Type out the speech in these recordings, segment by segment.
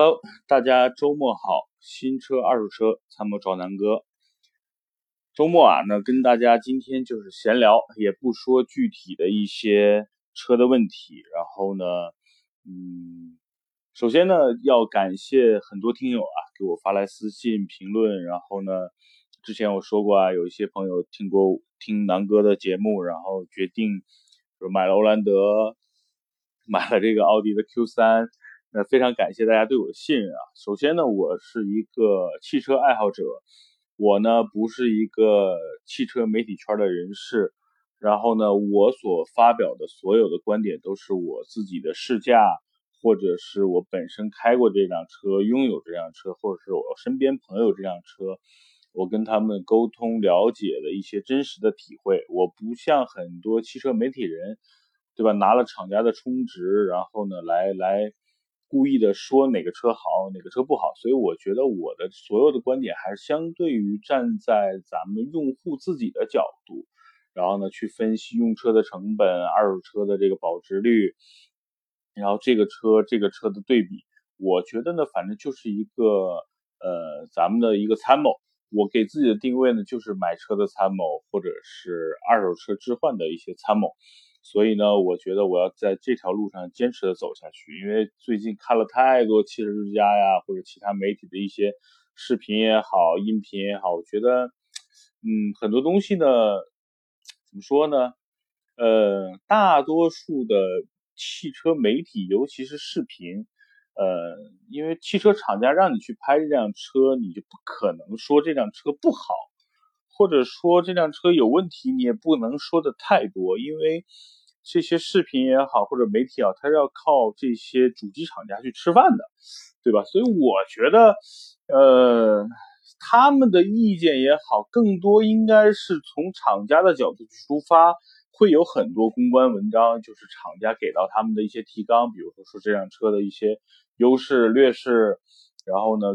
Hello，大家周末好，新车、二手车参谋找南哥。周末啊，那跟大家今天就是闲聊，也不说具体的一些车的问题。然后呢，嗯，首先呢，要感谢很多听友啊，给我发来私信评论。然后呢，之前我说过啊，有一些朋友听过听南哥的节目，然后决定就买了欧蓝德，买了这个奥迪的 Q 三。那非常感谢大家对我的信任啊。首先呢，我是一个汽车爱好者。我呢不是一个汽车媒体圈的人士，然后呢，我所发表的所有的观点都是我自己的试驾，或者是我本身开过这辆车，拥有这辆车，或者是我身边朋友这辆车，我跟他们沟通了解的一些真实的体会。我不像很多汽车媒体人，对吧？拿了厂家的充值，然后呢，来来。故意的说哪个车好，哪个车不好，所以我觉得我的所有的观点还是相对于站在咱们用户自己的角度，然后呢去分析用车的成本、二手车的这个保值率，然后这个车这个车的对比，我觉得呢，反正就是一个呃咱们的一个参谋。我给自己的定位呢，就是买车的参谋，或者是二手车置换的一些参谋。所以呢，我觉得我要在这条路上坚持的走下去，因为最近看了太多汽车之家呀，或者其他媒体的一些视频也好，音频也好，我觉得，嗯，很多东西呢，怎么说呢？呃，大多数的汽车媒体，尤其是视频，呃，因为汽车厂家让你去拍这辆车，你就不可能说这辆车不好。或者说这辆车有问题，你也不能说的太多，因为这些视频也好，或者媒体啊，它是要靠这些主机厂家去吃饭的，对吧？所以我觉得，呃，他们的意见也好，更多应该是从厂家的角度去出发，会有很多公关文章，就是厂家给到他们的一些提纲，比如说说这辆车的一些优势劣势，然后呢。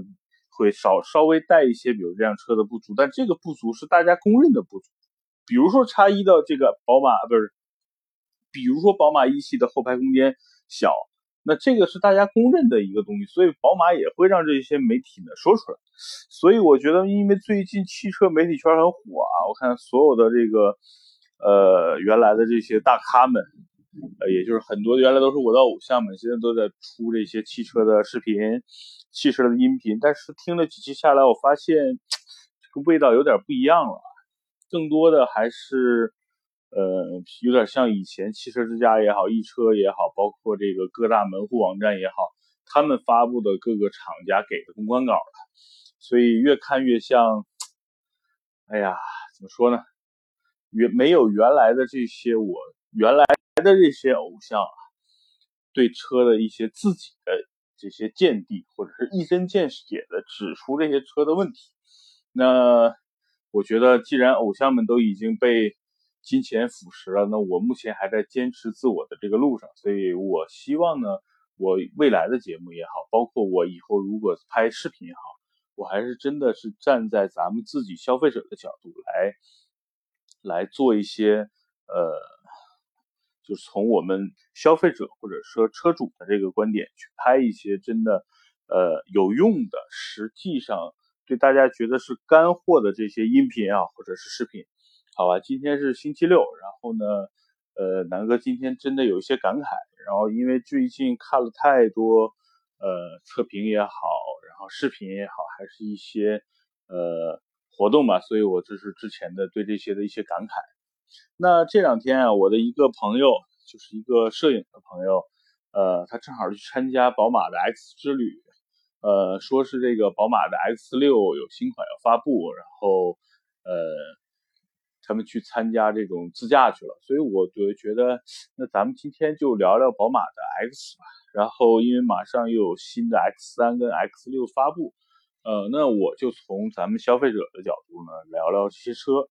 会稍稍微带一些，比如这辆车的不足，但这个不足是大家公认的不足。比如说叉一的这个宝马不是，比如说宝马一系的后排空间小，那这个是大家公认的一个东西，所以宝马也会让这些媒体呢说出来。所以我觉得，因为最近汽车媒体圈很火啊，我看所有的这个呃原来的这些大咖们。呃，也就是很多原来都是我的偶像们，现在都在出这些汽车的视频、汽车的音频。但是听了几期下来，我发现这个味道有点不一样了，更多的还是呃有点像以前汽车之家也好、易车也好，包括这个各大门户网站也好，他们发布的各个厂家给的公关稿了。所以越看越像，哎呀，怎么说呢？原没有原来的这些我原来。的这些偶像啊，对车的一些自己的这些见地，或者是一针见血的指出这些车的问题。那我觉得，既然偶像们都已经被金钱腐蚀了，那我目前还在坚持自我的这个路上。所以我希望呢，我未来的节目也好，包括我以后如果拍视频也好，我还是真的是站在咱们自己消费者的角度来来做一些呃。就是从我们消费者或者说车主的这个观点去拍一些真的，呃有用的，实际上对大家觉得是干货的这些音频啊或者是视频，好吧？今天是星期六，然后呢，呃，南哥今天真的有一些感慨，然后因为最近看了太多，呃，测评也好，然后视频也好，还是一些呃活动吧，所以我这是之前的对这些的一些感慨。那这两天啊，我的一个朋友，就是一个摄影的朋友，呃，他正好去参加宝马的 X 之旅，呃，说是这个宝马的 X 六有新款要发布，然后，呃，他们去参加这种自驾去了，所以我就觉得，那咱们今天就聊聊宝马的 X 吧。然后，因为马上又有新的 X 三跟 X 六发布，呃，那我就从咱们消费者的角度呢，聊聊这些车。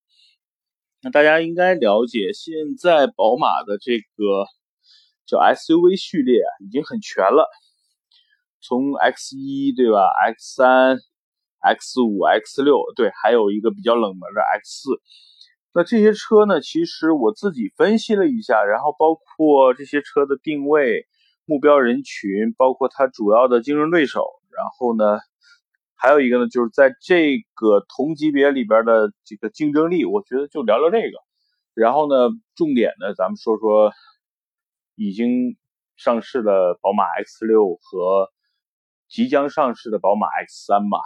那大家应该了解，现在宝马的这个叫 SUV 序列，已经很全了。从 X 一对吧，X 三、X 五、X 六，对，还有一个比较冷门的 X 四。那这些车呢，其实我自己分析了一下，然后包括这些车的定位，目标人群，包括它主要的竞争对手，然后呢，还有一个呢，就是在这个同级别里边的这个竞争力，我觉得就聊聊这个。然后呢，重点呢，咱们说说已经上市的宝马 X6 和即将上市的宝马 X3 吧。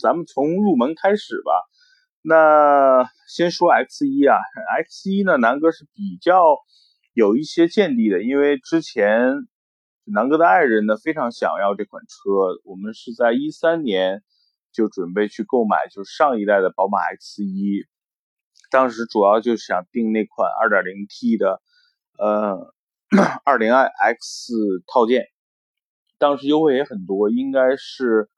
咱们从入门开始吧。那先说 X1 啊，X1 呢，南哥是比较有一些见地的，因为之前南哥的爱人呢非常想要这款车，我们是在一三年就准备去购买，就是上一代的宝马 X1，当时主要就想订那款 2.0T 的呃 20iX 套件，当时优惠也很多，应该是。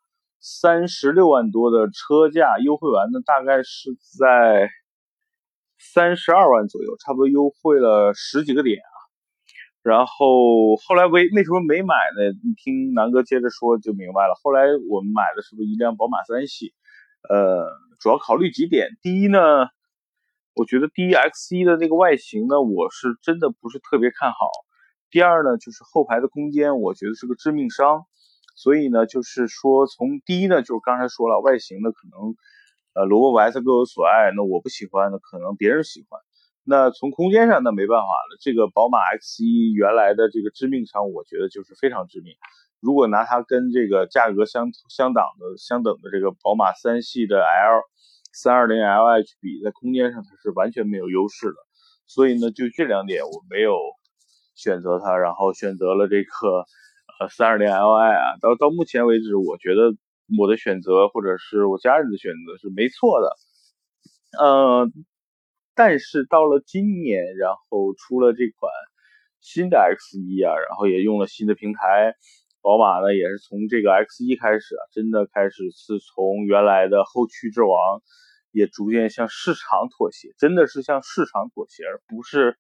三十六万多的车价优惠完呢，大概是在三十二万左右，差不多优惠了十几个点啊。然后后来为为什么没买呢？你听南哥接着说就明白了。后来我们买的是不是一辆宝马三系？呃，主要考虑几点。第一呢，我觉得第一 X 一的那个外形呢，我是真的不是特别看好。第二呢，就是后排的空间，我觉得是个致命伤。所以呢，就是说，从第一呢，就是刚才说了，外形呢可能，呃，萝卜白菜各有所爱。那我不喜欢的，可能别人喜欢。那从空间上，那没办法了。这个宝马 X1 原来的这个致命伤，我觉得就是非常致命。如果拿它跟这个价格相相等的、相等的这个宝马三系的 L 三二零 LH 比，在空间上它是完全没有优势的。所以呢，就这两点我没有选择它，然后选择了这个。呃，三二零 Li 啊，到到目前为止，我觉得我的选择或者是我家人的选择是没错的。呃，但是到了今年，然后出了这款新的 X1 啊，然后也用了新的平台，宝马呢也是从这个 X1 开始啊，真的开始是从原来的后驱之王，也逐渐向市场妥协，真的是向市场妥协，而不是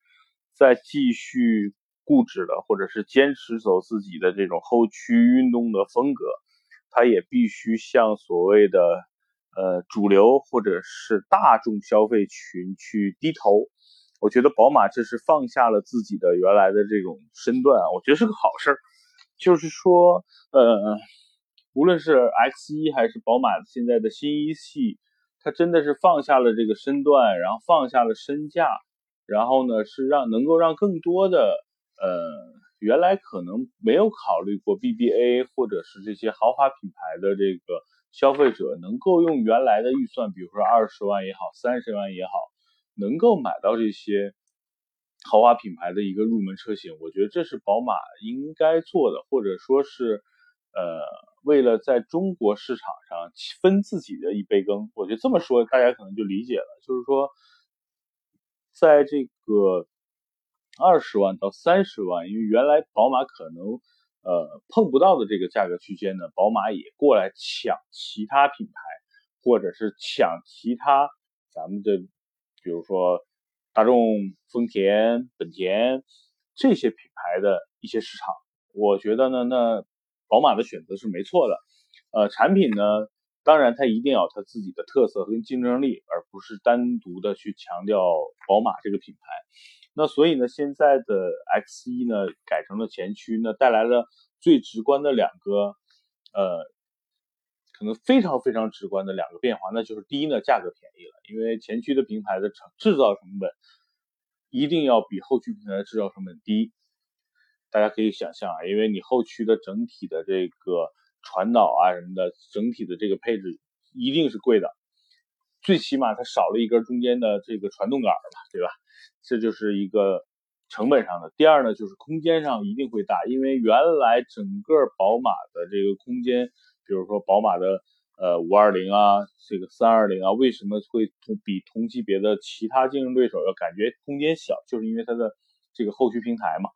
在继续。固执的，或者是坚持走自己的这种后驱运动的风格，它也必须向所谓的呃主流或者是大众消费群去低头。我觉得宝马这是放下了自己的原来的这种身段，我觉得是个好事儿。就是说，呃，无论是 X1 还是宝马现在的新一系，它真的是放下了这个身段，然后放下了身价，然后呢是让能够让更多的。呃，原来可能没有考虑过 BBA 或者是这些豪华品牌的这个消费者，能够用原来的预算，比如说二十万也好，三十万也好，能够买到这些豪华品牌的一个入门车型。我觉得这是宝马应该做的，或者说是呃，为了在中国市场上分自己的一杯羹。我觉得这么说大家可能就理解了，就是说，在这个。二十万到三十万，因为原来宝马可能呃碰不到的这个价格区间呢，宝马也过来抢其他品牌，或者是抢其他咱们的，比如说大众、丰田、本田这些品牌的一些市场。我觉得呢，那宝马的选择是没错的。呃，产品呢，当然它一定要它自己的特色和竞争力，而不是单独的去强调宝马这个品牌。那所以呢，现在的 X1 呢改成了前驱，呢带来了最直观的两个，呃，可能非常非常直观的两个变化，那就是第一呢，价格便宜了，因为前驱的平台的成制造成本一定要比后驱平台的制造成本低。大家可以想象啊，因为你后驱的整体的这个传导啊什么的，整体的这个配置一定是贵的，最起码它少了一根中间的这个传动杆吧，对吧？这就是一个成本上的。第二呢，就是空间上一定会大，因为原来整个宝马的这个空间，比如说宝马的呃五二零啊，这个三二零啊，为什么会同比同级别的其他竞争对手要感觉空间小？就是因为它的这个后驱平台嘛。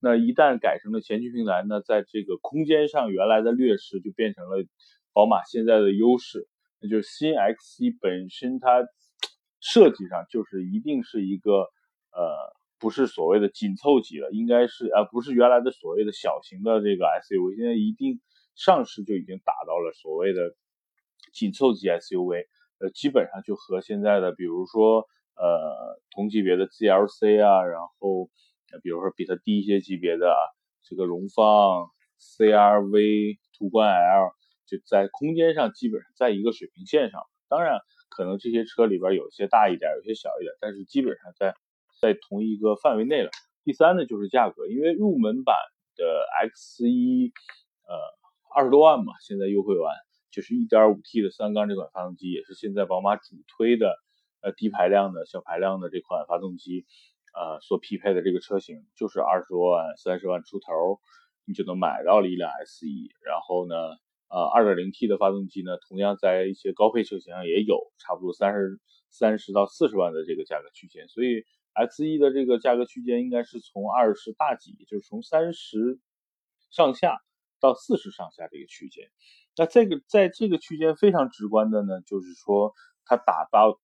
那一旦改成了前驱平台，那在这个空间上原来的劣势就变成了宝马现在的优势，那就是新 X1 本身它设计上就是一定是一个。呃，不是所谓的紧凑级了，应该是呃，不是原来的所谓的小型的这个 SUV，现在一定上市就已经达到了所谓的紧凑级 SUV，呃，基本上就和现在的比如说呃同级别的 GLC 啊，然后比如说比它低一些级别的这个荣放、CRV、途观 L，就在空间上基本上在一个水平线上。当然，可能这些车里边有些大一点，有些小一点，但是基本上在在同一个范围内了。第三呢，就是价格，因为入门版的 X1，呃，二十多万嘛，现在优惠完，就是 1.5T 的三缸这款发动机，也是现在宝马主推的，呃，低排量的小排量的这款发动机，呃，所匹配的这个车型，就是二十多万、三十万出头，你就能买到了一辆 X1。然后呢，呃，2.0T 的发动机呢，同样在一些高配车型上也有，差不多三十三十到四十万的这个价格区间，所以。X 一的这个价格区间应该是从二十大几，就是从三十上下到四十上下这个区间。那这个在这个区间非常直观的呢，就是说它打到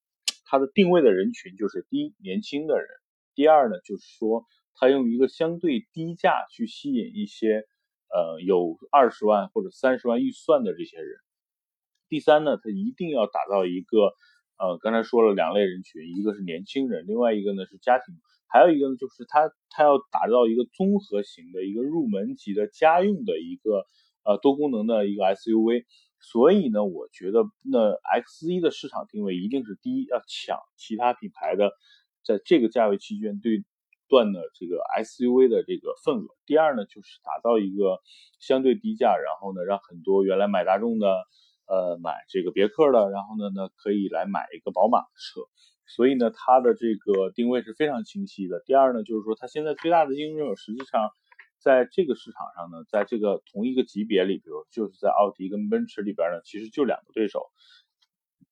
它的定位的人群就是第一年轻的人，第二呢就是说它用一个相对低价去吸引一些呃有二十万或者三十万预算的这些人。第三呢，他一定要打造一个。呃，刚才说了两类人群，一个是年轻人，另外一个呢是家庭，还有一个呢就是他他要打造一个综合型的一个入门级的家用的一个呃多功能的一个 SUV，所以呢，我觉得那 X 一的市场定位一定是第一要抢其他品牌的在这个价位区间对段的这个 SUV 的这个份额，第二呢就是打造一个相对低价，然后呢让很多原来买大众的。呃，买这个别克的，然后呢，呢可以来买一个宝马的车，所以呢，它的这个定位是非常清晰的。第二呢，就是说它现在最大的竞争对手，实际上在这个市场上呢，在这个同一个级别里，比如就是在奥迪跟奔驰里边呢，其实就两个对手，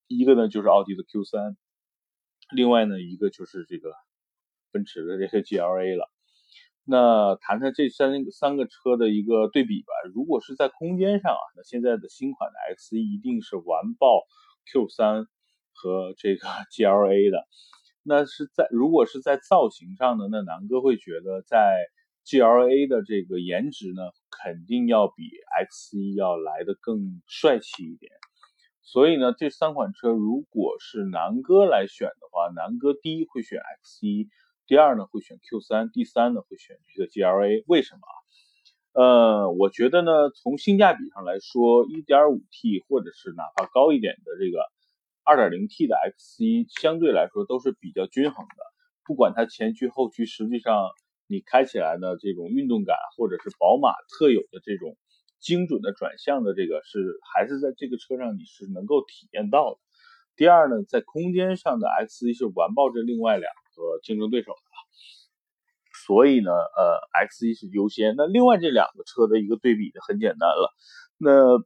一个呢就是奥迪的 Q3，另外呢一个就是这个奔驰的这个 GLA 了。那谈谈这三三个车的一个对比吧。如果是在空间上啊，那现在的新款的 X1 一定是完爆 Q3 和这个 GLA 的。那是在如果是在造型上呢，那南哥会觉得在 GLA 的这个颜值呢，肯定要比 X1 要来的更帅气一点。所以呢，这三款车如果是南哥来选的话，南哥第一会选 X1。第二呢，会选 Q3；第三呢，会选这个 GLA。为什么啊？呃，我觉得呢，从性价比上来说，1.5T 或者是哪怕高一点的这个 2.0T 的 X1，相对来说都是比较均衡的。不管它前驱后驱，实际上你开起来呢，这种运动感，或者是宝马特有的这种精准的转向的这个，是还是在这个车上你是能够体验到的。第二呢，在空间上的 X1 是完爆这另外两。和竞争对手的，所以呢，呃，X1 是优先。那另外这两个车的一个对比就很简单了。那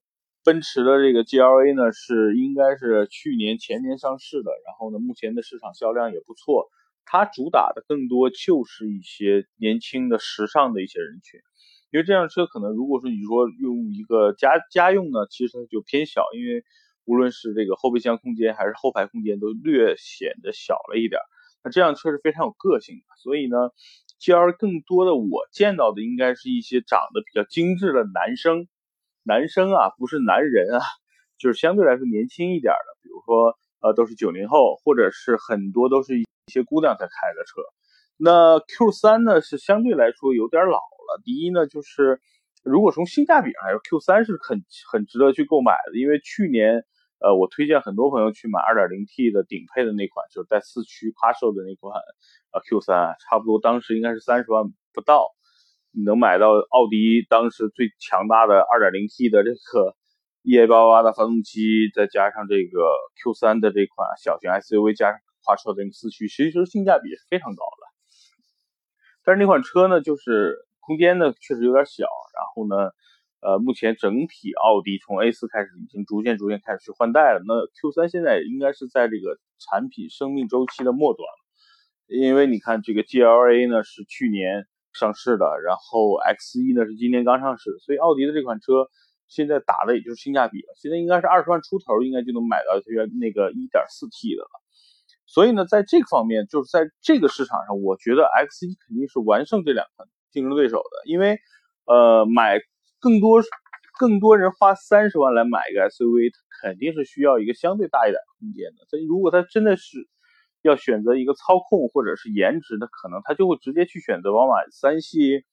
奔驰的这个 GLA 呢，是应该是去年前年上市的，然后呢，目前的市场销量也不错。它主打的更多就是一些年轻的、时尚的一些人群。因为这辆车可能如果说你说用一个家家用呢，其实它就偏小，因为无论是这个后备箱空间还是后排空间都略显得小了一点。这辆车是非常有个性的，所以呢，G L 更多的我见到的应该是一些长得比较精致的男生，男生啊，不是男人啊，就是相对来说年轻一点的，比如说呃都是九零后，或者是很多都是一些姑娘在开的车。那 Q 三呢是相对来说有点老了。第一呢，就是如果从性价比上来说，Q 三是很很值得去购买的，因为去年。呃，我推荐很多朋友去买 2.0T 的顶配的那款，就是带四驱夸售的那款，呃，Q3，差不多当时应该是三十万不到，你能买到奥迪当时最强大的 2.0T 的这个 EA88 的发动机，再加上这个 Q3 的这款小型 SUV 加上夸售的那个四驱，其实性价比是非常高的。但是那款车呢，就是空间呢确实有点小，然后呢。呃，目前整体奥迪从 A4 开始已经逐渐逐渐开始去换代了。那 Q3 现在应该是在这个产品生命周期的末端，因为你看这个 GLA 呢是去年上市的，然后 X1 呢是今年刚上市，所以奥迪的这款车现在打的也就是性价比了。现在应该是二十万出头，应该就能买到它原那个 1.4T 的了。所以呢，在这个方面，就是在这个市场上，我觉得 X1 肯定是完胜这两款竞争对手的，因为呃买。更多更多人花三十万来买一个 SUV，肯定是需要一个相对大一点空间的。所以如果他真的是要选择一个操控或者是颜值，的可能他就会直接去选择宝马三系，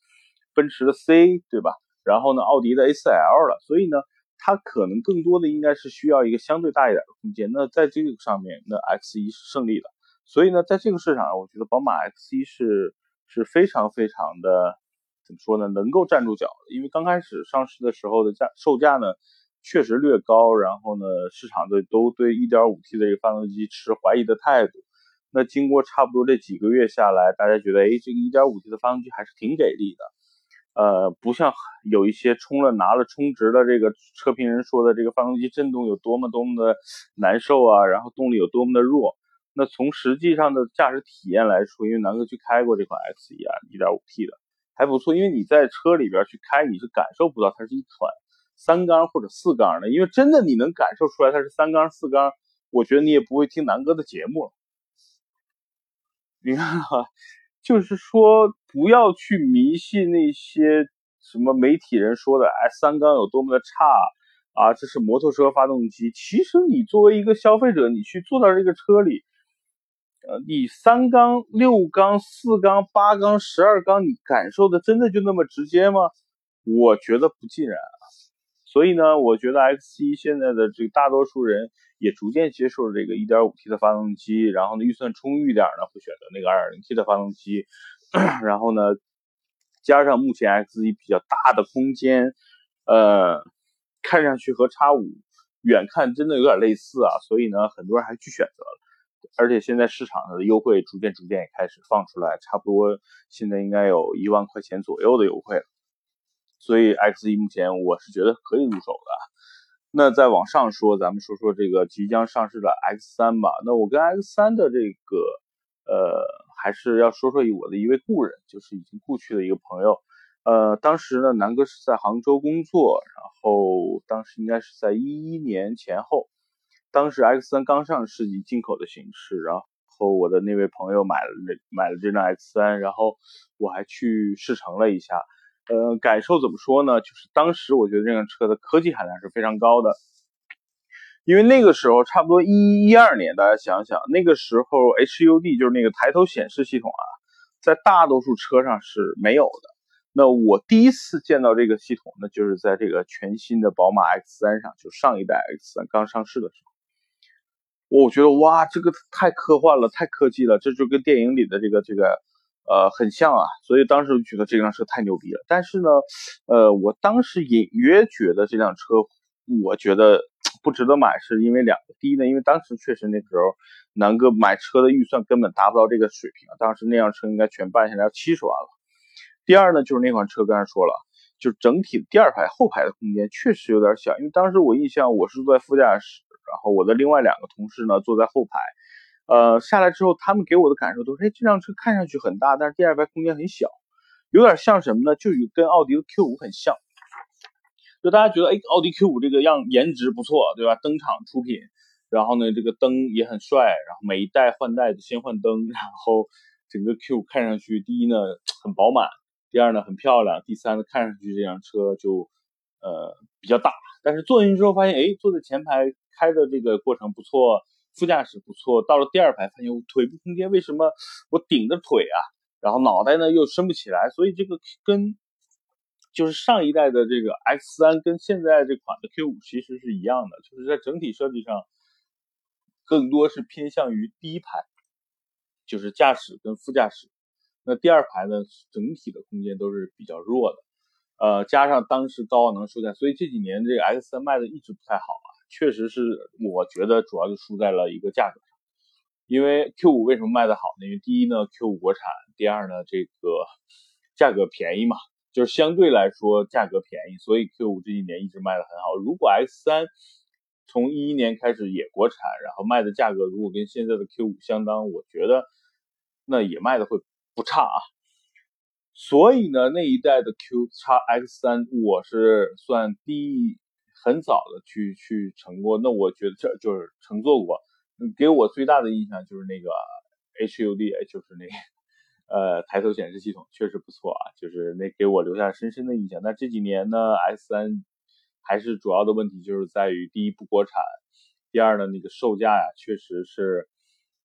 奔驰的 C，对吧？然后呢，奥迪的 A4L 了，所以呢，它可能更多的应该是需要一个相对大一点的空间。那在这个上面，那 X1 是胜利的。所以呢，在这个市场上，我觉得宝马 X1 是是非常非常的怎么说呢？能够站住脚。因为刚开始上市的时候的价售价呢，确实略高，然后呢，市场的都对 1.5T 的这个发动机持怀疑的态度。那经过差不多这几个月下来，大家觉得，哎，这个 1.5T 的发动机还是挺给力的。呃，不像有一些充了拿了充值的这个车评人说的，这个发动机震动有多么多么的难受啊，然后动力有多么的弱。那从实际上的驾驶体验来说，因为南哥去开过这款 X1 啊，1.5T 的还不错。因为你在车里边去开，你是感受不到它是一款三缸或者四缸的，因为真的你能感受出来它是三缸四缸，我觉得你也不会听南哥的节目了。你看哈，就是说不要去迷信那些什么媒体人说的，哎，三缸有多么的差啊，这是摩托车发动机。其实你作为一个消费者，你去坐到这个车里。呃，你三缸、六缸、四缸、八缸、十二缸，你感受的真的就那么直接吗？我觉得不尽然啊。所以呢，我觉得 X1 现在的这个大多数人也逐渐接受了这个 1.5T 的发动机，然后呢，预算充裕点呢，会选择那个 2.0T 的发动机，然后呢，加上目前 X1 比较大的空间，呃，看上去和 X5 远看真的有点类似啊，所以呢，很多人还去选择了。而且现在市场上的优惠逐渐逐渐也开始放出来，差不多现在应该有一万块钱左右的优惠了。所以 X1 目前我是觉得可以入手的。那再往上说，咱们说说这个即将上市的 X3 吧。那我跟 X3 的这个呃，还是要说说我的一位故人，就是已经故去的一个朋友。呃，当时呢，南哥是在杭州工作，然后当时应该是在一一年前后。当时 X3 刚上市以进口的形式，然后我的那位朋友买了买了这辆 X3，然后我还去试乘了一下，呃，感受怎么说呢？就是当时我觉得这辆车的科技含量是非常高的，因为那个时候差不多一一二年，大家想想，那个时候 HUD 就是那个抬头显示系统啊，在大多数车上是没有的。那我第一次见到这个系统呢，就是在这个全新的宝马 X3 上，就上一代 X3 刚上市的时候。我觉得哇，这个太科幻了，太科技了，这就跟电影里的这个这个，呃，很像啊。所以当时就觉得这辆车太牛逼了。但是呢，呃，我当时隐约觉得这辆车，我觉得不值得买，是因为两个。第一呢，因为当时确实那时候南哥买车的预算根本达不到这个水平。当时那辆车应该全办下来要七十万了。第二呢，就是那款车刚才说了，就整体第二排后排的空间确实有点小，因为当时我印象我是坐在副驾驶。然后我的另外两个同事呢坐在后排，呃，下来之后他们给我的感受都是，哎，这辆车看上去很大，但是第二排空间很小，有点像什么呢？就与跟奥迪的 Q5 很像，就大家觉得，哎，奥迪 Q5 这个样颜值不错，对吧？登场出品，然后呢，这个灯也很帅，然后每一代换代的先换灯，然后整个 Q 看上去，第一呢很饱满，第二呢很漂亮，第三呢看上去这辆车就呃比较大，但是坐进去之后发现，哎，坐在前排。开的这个过程不错，副驾驶不错。到了第二排，发现我腿部空间为什么我顶着腿啊？然后脑袋呢又伸不起来，所以这个跟就是上一代的这个 X3 跟现在这款的 Q5 其实是一样的，就是在整体设计上更多是偏向于第一排，就是驾驶跟副驾驶。那第二排呢，整体的空间都是比较弱的。呃，加上当时高昂能售价，所以这几年这个 X3 卖的一直不太好啊。确实是，我觉得主要就输在了一个价格上。因为 Q5 为什么卖的好呢？因为第一呢，Q5 国产；第二呢，这个价格便宜嘛，就是相对来说价格便宜，所以 Q5 这几年一直卖的很好。如果 X3 从一一年开始也国产，然后卖的价格如果跟现在的 Q5 相当，我觉得那也卖的会不差啊。所以呢，那一代的 Q 叉 X3 我是算低。很早的去去乘过，那我觉得这就是乘坐过，给我最大的印象就是那个 HUD，就是那呃抬头显示系统确实不错啊，就是那给我留下深深的印象。那这几年呢，X3 还是主要的问题就是在于第一不国产，第二呢那个售价呀确实是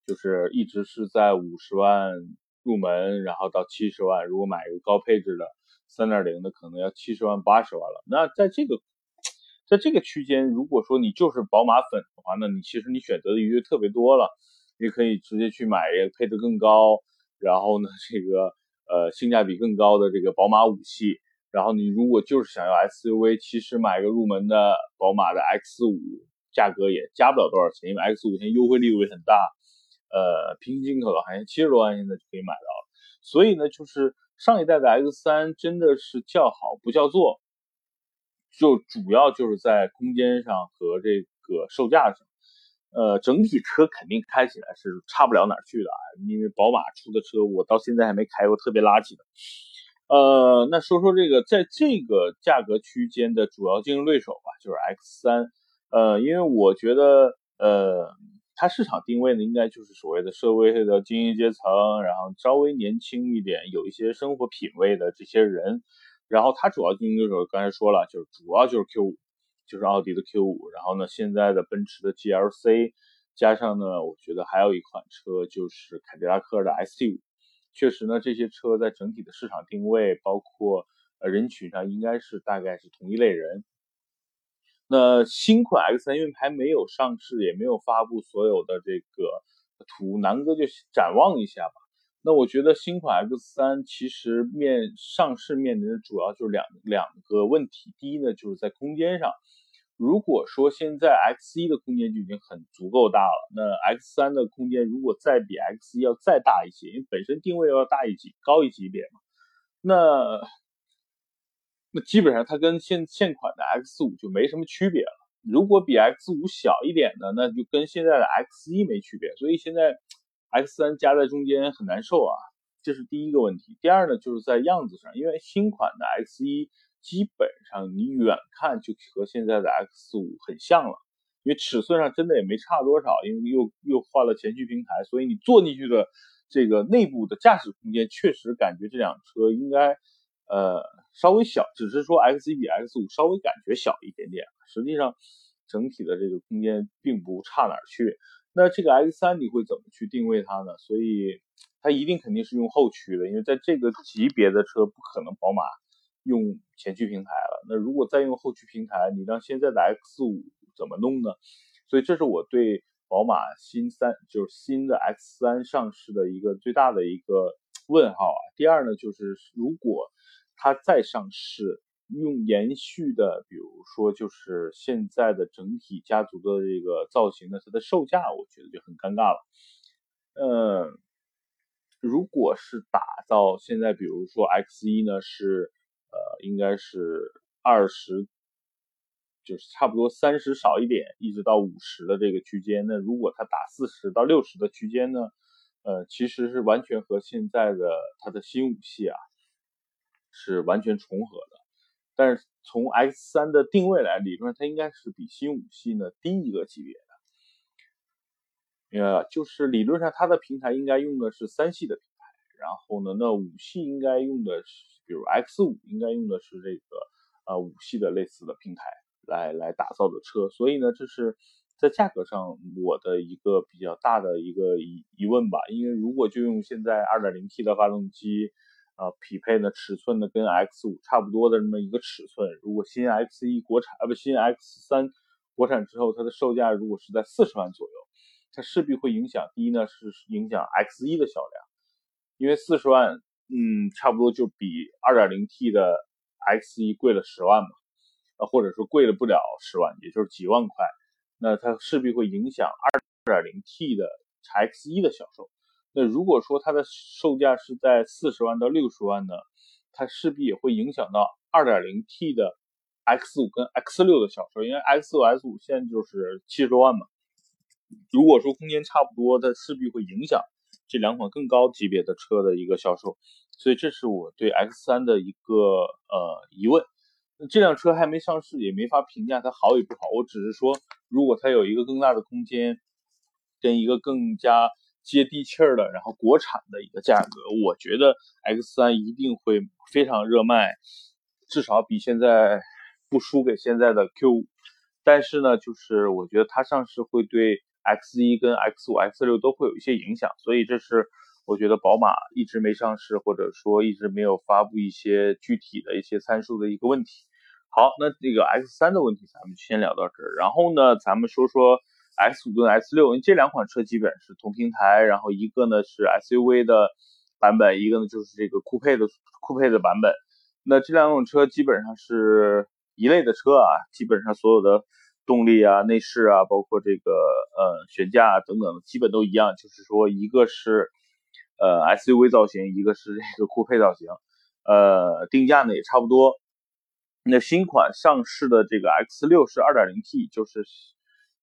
就是一直是在五十万入门，然后到七十万，如果买一个高配置的三点零的可能要七十万八十万了。那在这个在这个区间，如果说你就是宝马粉的话，那你其实你选择的余地特别多了，你可以直接去买一个配置更高，然后呢这个呃性价比更高的这个宝马五系。然后你如果就是想要 SUV，其实买个入门的宝马的 X 五，价格也加不了多少钱，因为 X 五现在优惠力度也很大，呃，平行进口的好像七十多万现在就可以买到了。所以呢，就是上一代的 X 三真的是叫好不叫座，就主要就是在空间上和这个售价上，呃，整体车肯定开起来是差不了哪儿去的啊，因为宝马出的车我到现在还没开过特别垃圾的。呃，那说说这个，在这个价格区间的主要竞争对手吧，就是 X 三。呃，因为我觉得，呃，它市场定位呢，应该就是所谓的社会的精英阶层，然后稍微年轻一点，有一些生活品味的这些人。然后它主要竞争对手刚才说了，就是主要就是 Q 五，就是奥迪的 Q 五。然后呢，现在的奔驰的 GLC，加上呢，我觉得还有一款车就是凯迪拉克的 ST 五。确实呢，这些车在整体的市场定位，包括呃人群上，应该是大概是同一类人。那新款 X 三因为还没有上市，也没有发布所有的这个图，南哥就展望一下吧。那我觉得新款 X 三其实面上市面临的主要就是两两个问题，第一呢就是在空间上。如果说现在 X 一的空间就已经很足够大了，那 X 三的空间如果再比 X 一要再大一些，因为本身定位要大一级高一级别嘛，那基本上它跟现现款的 X 五就没什么区别了。如果比 X 五小一点的，那就跟现在的 X 一没区别。所以现在 X 三夹在中间很难受啊，这是第一个问题。第二呢，就是在样子上，因为新款的 X 一。基本上你远看就和现在的 X 五很像了，因为尺寸上真的也没差多少，因为又又换了前驱平台，所以你坐进去的这个内部的驾驶空间确实感觉这辆车应该呃稍微小，只是说 X 一比 X 五稍微感觉小一点点，实际上整体的这个空间并不差哪儿去。那这个 X 三你会怎么去定位它呢？所以它一定肯定是用后驱的，因为在这个级别的车不可能宝马。用前驱平台了，那如果再用后驱平台，你让现在的 X 五怎么弄呢？所以这是我对宝马新三，就是新的 X 三上市的一个最大的一个问号啊。第二呢，就是如果它再上市，用延续的，比如说就是现在的整体家族的这个造型呢，它的售价我觉得就很尴尬了。嗯，如果是打造现在，比如说 X 一呢是。呃，应该是二十，就是差不多三十少一点，一直到五十的这个区间。那如果它打四十到六十的区间呢？呃，其实是完全和现在的它的新五系啊是完全重合的。但是从 X 三的定位来，理论上它应该是比新五系呢低一个级别的。呃，就是理论上它的平台应该用的是三系的平台，然后呢，那五系应该用的是。比如 X 五应该用的是这个呃五系的类似的平台来来打造的车，所以呢，这是在价格上我的一个比较大的一个疑疑问吧。因为如果就用现在 2.0T 的发动机，呃，匹配呢尺寸呢跟 X 五差不多的这么一个尺寸，如果新 X 一国产啊不新 X 三国产之后，它的售价如果是在四十万左右，它势必会影响第一呢是影响 X 一的销量，因为四十万。嗯，差不多就比 2.0T 的 X1 贵了十万嘛，呃，或者说贵了不了十万，也就是几万块，那它势必会影响 2.0T 的 X1 的销售。那如果说它的售价是在四十万到六十万呢，它势必也会影响到 2.0T 的 X5 跟 X6 的销售，因为 X5、X5 现在就是七十多万嘛。如果说空间差不多，它势必会影响。这两款更高级别的车的一个销售，所以这是我对 X 三的一个呃疑问。这辆车还没上市，也没法评价它好与不好。我只是说，如果它有一个更大的空间，跟一个更加接地气儿的，然后国产的一个价格，我觉得 X 三一定会非常热卖，至少比现在不输给现在的 Q 五。但是呢，就是我觉得它上市会对。X 一跟 X 五、X 六都会有一些影响，所以这是我觉得宝马一直没上市，或者说一直没有发布一些具体的一些参数的一个问题。好，那这个 X 三的问题咱们先聊到这儿，然后呢，咱们说说 X 五跟 X 六，因为这两款车基本是同平台，然后一个呢是 SUV 的版本，一个呢就是这个酷配的酷配的版本。那这两种车基本上是一类的车啊，基本上所有的动力啊、内饰啊，包括这个呃悬架等等，基本都一样，就是说一个是呃 SUV 造型，一个是这个酷配造型，呃定价呢也差不多。那新款上市的这个 X 六是 2.0T，就是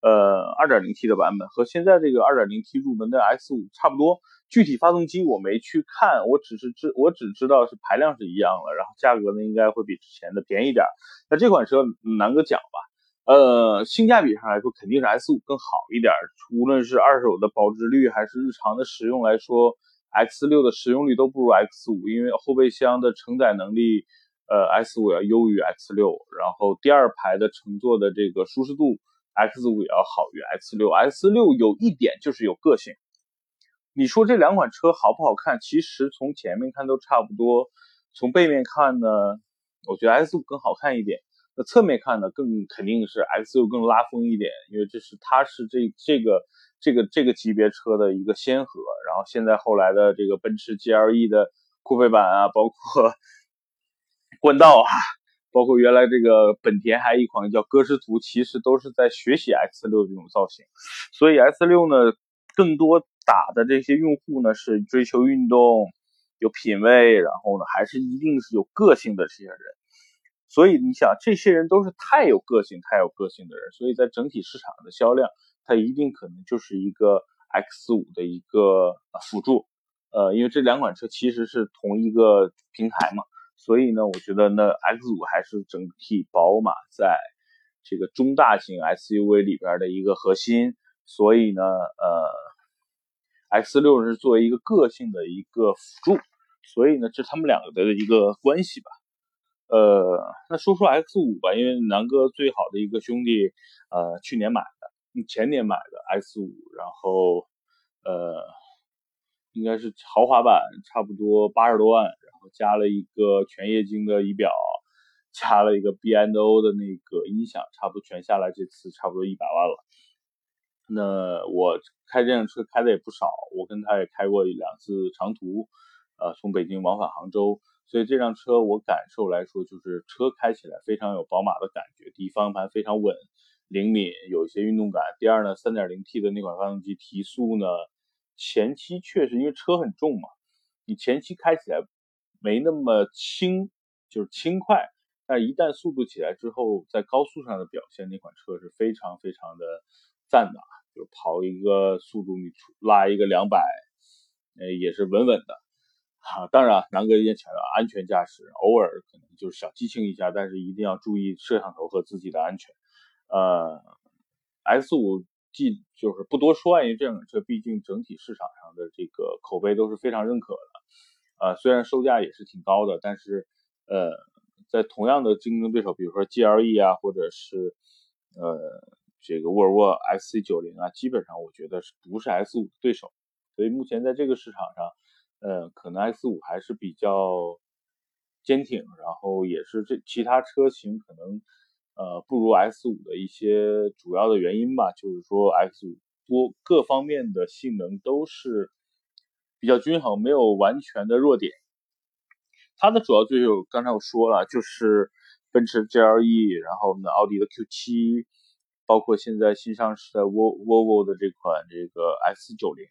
呃 2.0T 的版本，和现在这个 2.0T 入门的 X 五差不多。具体发动机我没去看，我只是知我只知道是排量是一样的，然后价格呢应该会比之前的便宜点。那这款车南哥讲吧，呃，性价比上来说肯定是 X 五更好一点，无论是二手的保值率还是日常的使用来说，X 六的使用率都不如 X 五，因为后备箱的承载能力。呃，S 五要优于 X 六，然后第二排的乘坐的这个舒适度，X 五也要好于 X 六。X 六有一点就是有个性。你说这两款车好不好看？其实从前面看都差不多，从背面看呢，我觉得 X 五更好看一点。那侧面看呢，更肯定是 X 六更拉风一点，因为这是它是这这个这个这个级别车的一个先河。然后现在后来的这个奔驰 GLE 的酷配版啊，包括。冠道啊，包括原来这个本田还有一款叫歌诗图，其实都是在学习 X 六这种造型。所以 X 六呢，更多打的这些用户呢是追求运动、有品位，然后呢还是一定是有个性的这些人。所以你想，这些人都是太有个性、太有个性的人，所以在整体市场的销量，它一定可能就是一个 X 五的一个辅助。呃，因为这两款车其实是同一个平台嘛。所以呢，我觉得呢，X 五还是整体宝马在这个中大型 SUV 里边的一个核心。所以呢，呃，X 六是作为一个个性的一个辅助。所以呢，这他们两个的一个关系吧。呃，那说说 X 五吧，因为南哥最好的一个兄弟，呃，去年买的，前年买的 X 五，然后呃，应该是豪华版，差不多八十多万。加了一个全液晶的仪表，加了一个 B&O 的那个音响，差不多全下来这次差不多一百万了。那我开这辆车开的也不少，我跟他也开过两次长途，呃，从北京往返杭州。所以这辆车我感受来说，就是车开起来非常有宝马的感觉。第一，方向盘非常稳、灵敏，有一些运动感。第二呢，3.0T 的那款发动机提速呢，前期确实因为车很重嘛，你前期开起来。没那么轻，就是轻快，但一旦速度起来之后，在高速上的表现，那款车是非常非常的赞的，就跑一个速度，你出拉一个两百，呃，也是稳稳的。哈，当然，南哥也强调安全驾驶，偶尔可能就是小激情一下，但是一定要注意摄像头和自己的安全。呃，S 五 G 就是不多说，因为这辆车毕竟整体市场上的这个口碑都是非常认可的。呃，虽然售价也是挺高的，但是，呃，在同样的竞争对手，比如说 GLE 啊，或者是呃这个沃尔沃 XC90 啊，基本上我觉得是不是 S5 的对手。所以目前在这个市场上，呃，可能 X5 还是比较坚挺，然后也是这其他车型可能呃不如 S5 的一些主要的原因吧。就是说 X5 多各方面的性能都是。比较均衡，没有完全的弱点。它的主要对手刚才我说了，就是奔驰 GLE，然后我们的，奥迪的 Q7，包括现在新上市的 Volvo 的这款这个 X90。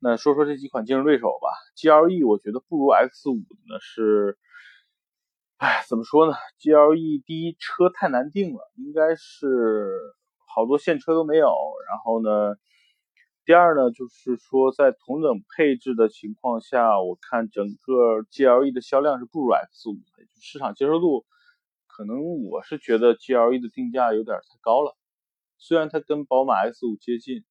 那说说这几款竞争对手吧。GLE 我觉得不如 X5 呢，是，哎，怎么说呢？GLE 第一车太难定了，应该是好多现车都没有。然后呢？第二呢，就是说在同等配置的情况下，我看整个 GLE 的销量是不如 X5 的，就市场接受度可能我是觉得 GLE 的定价有点太高了。虽然它跟宝马 X5 接近，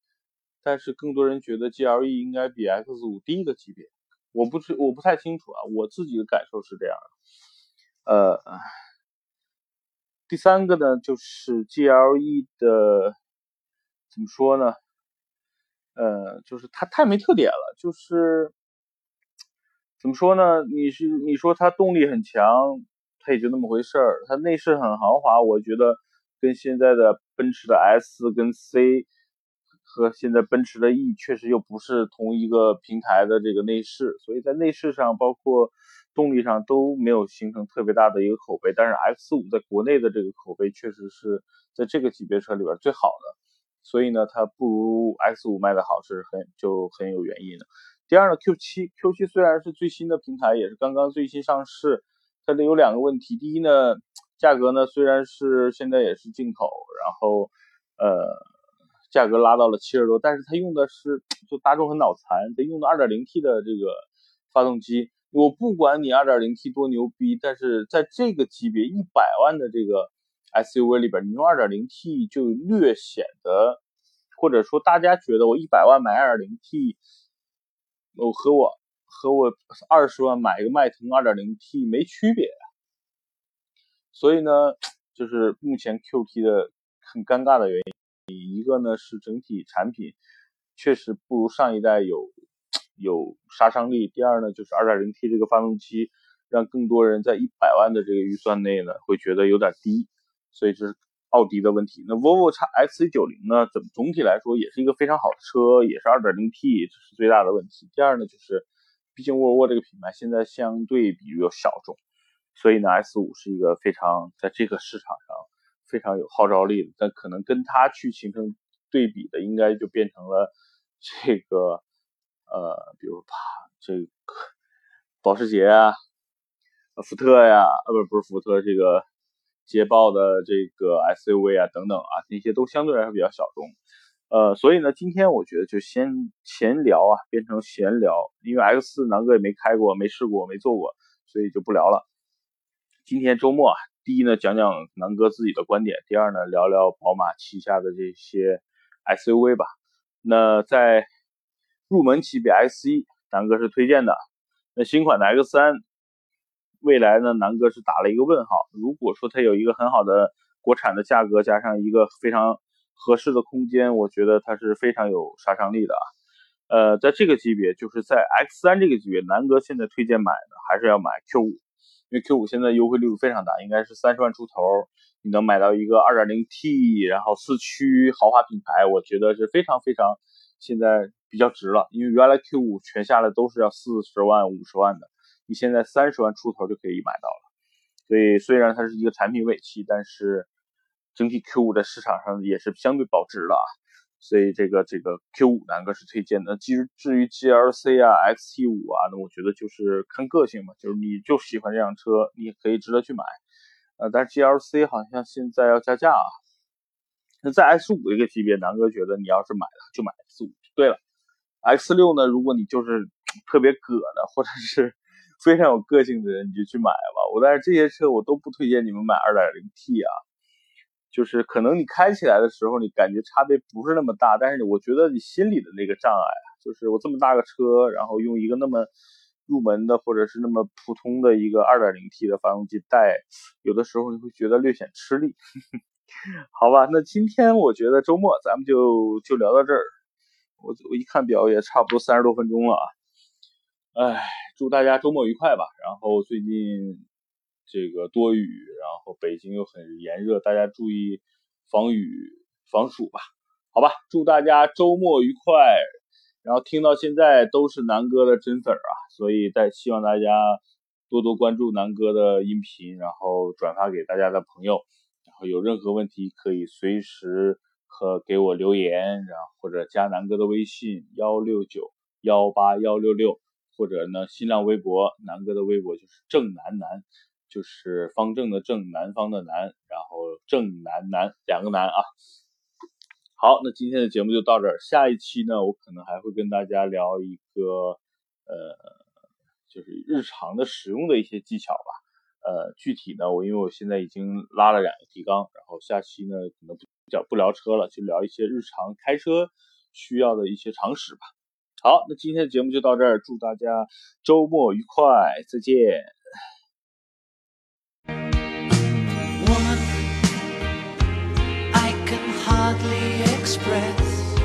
但是更多人觉得 GLE 应该比 X5 低一个级别。我不是我不太清楚啊，我自己的感受是这样的。呃，第三个呢，就是 GLE 的怎么说呢？呃，就是它太没特点了，就是怎么说呢？你是你说它动力很强，它也就那么回事儿。它内饰很豪华，我觉得跟现在的奔驰的 S 跟 C 和现在奔驰的 E 确实又不是同一个平台的这个内饰，所以在内饰上包括动力上都没有形成特别大的一个口碑。但是 X 五在国内的这个口碑确实是在这个级别车里边最好的，所以呢，它不如 X 五卖的好是很就很有原因的。第二呢，Q 七 Q 七虽然是最新的平台，也是刚刚最新上市，它的有两个问题。第一呢，价格呢虽然是现在也是进口，然后呃价格拉到了七十多，但是它用的是就大众很脑残，它用的 2.0T 的这个发动机。我不管你 2.0T 多牛逼，但是在这个级别一百万的这个 SUV 里边，你用 2.0T 就略显得，或者说大家觉得我一百万买 2.0T。我和我和我二十万买一个迈腾 2.0T 没区别，所以呢，就是目前 QT 的很尴尬的原因，一个呢是整体产品确实不如上一代有有杀伤力，第二呢就是 2.0T 这个发动机让更多人在一百万的这个预算内呢会觉得有点低，所以这是。奥迪的问题，那 Volvo X C90 呢？怎么总体来说也是一个非常好的车，也是 2.0T，这是最大的问题。第二呢，就是毕竟沃尔沃这个品牌现在相对比较小众，所以呢，S5 是一个非常在这个市场上非常有号召力的。但可能跟它去形成对比的，应该就变成了这个呃，比如啪这个保时捷啊，福特呀，啊不不是福特这个。捷豹的这个 SUV 啊，等等啊，那些都相对来说比较小众，呃，所以呢，今天我觉得就先闲聊啊，变成闲聊，因为 X 四南哥也没开过，没试过，没做过，所以就不聊了。今天周末啊，第一呢，讲讲南哥自己的观点；第二呢，聊聊宝马旗下的这些 SUV 吧。那在入门级别 X 一，南哥是推荐的。那新款的 X 三。未来呢，南哥是打了一个问号。如果说它有一个很好的国产的价格，加上一个非常合适的空间，我觉得它是非常有杀伤力的啊。呃，在这个级别，就是在 X3 这个级别，南哥现在推荐买的还是要买 Q5，因为 Q5 现在优惠力度非常大，应该是三十万出头，你能买到一个 2.0T，然后四驱豪华品牌，我觉得是非常非常现在比较值了。因为原来 Q5 全下来都是要四十万、五十万的。你现在三十万出头就可以买到了，所以虽然它是一个产品尾气，但是整体 Q5 在市场上也是相对保值的啊。所以这个这个 Q5 南哥是推荐的。至于至于 GLC 啊、XT5 啊，那我觉得就是看个性嘛，就是你就喜欢这辆车，你也可以值得去买。呃，但是 GLC 好像现在要加价啊。那在 X5 这个级别，南哥觉得你要是买了就买 X5 对了。X6 呢，如果你就是特别葛的，或者是非常有个性的人，你就去买吧。我但是这些车我都不推荐你们买 2.0T 啊，就是可能你开起来的时候你感觉差别不是那么大，但是我觉得你心里的那个障碍，就是我这么大个车，然后用一个那么入门的或者是那么普通的一个 2.0T 的发动机带，有的时候你会觉得略显吃力。好吧，那今天我觉得周末咱们就就聊到这儿。我我一看表也差不多三十多分钟了啊。哎，祝大家周末愉快吧。然后最近这个多雨，然后北京又很炎热，大家注意防雨防暑吧。好吧，祝大家周末愉快。然后听到现在都是南哥的真粉啊，所以在希望大家多多关注南哥的音频，然后转发给大家的朋友。然后有任何问题可以随时和给我留言，然后或者加南哥的微信幺六九幺八幺六六。或者呢，新浪微博南哥的微博就是正南南，就是方正的正，南方的南，然后正南南两个南啊。好，那今天的节目就到这儿，下一期呢，我可能还会跟大家聊一个呃，就是日常的使用的一些技巧吧。呃，具体呢，我因为我现在已经拉了两个提纲，然后下期呢可能不讲不聊车了，就聊一些日常开车需要的一些常识吧。好，那今天的节目就到这儿，祝大家周末愉快，再见。One I can hardly express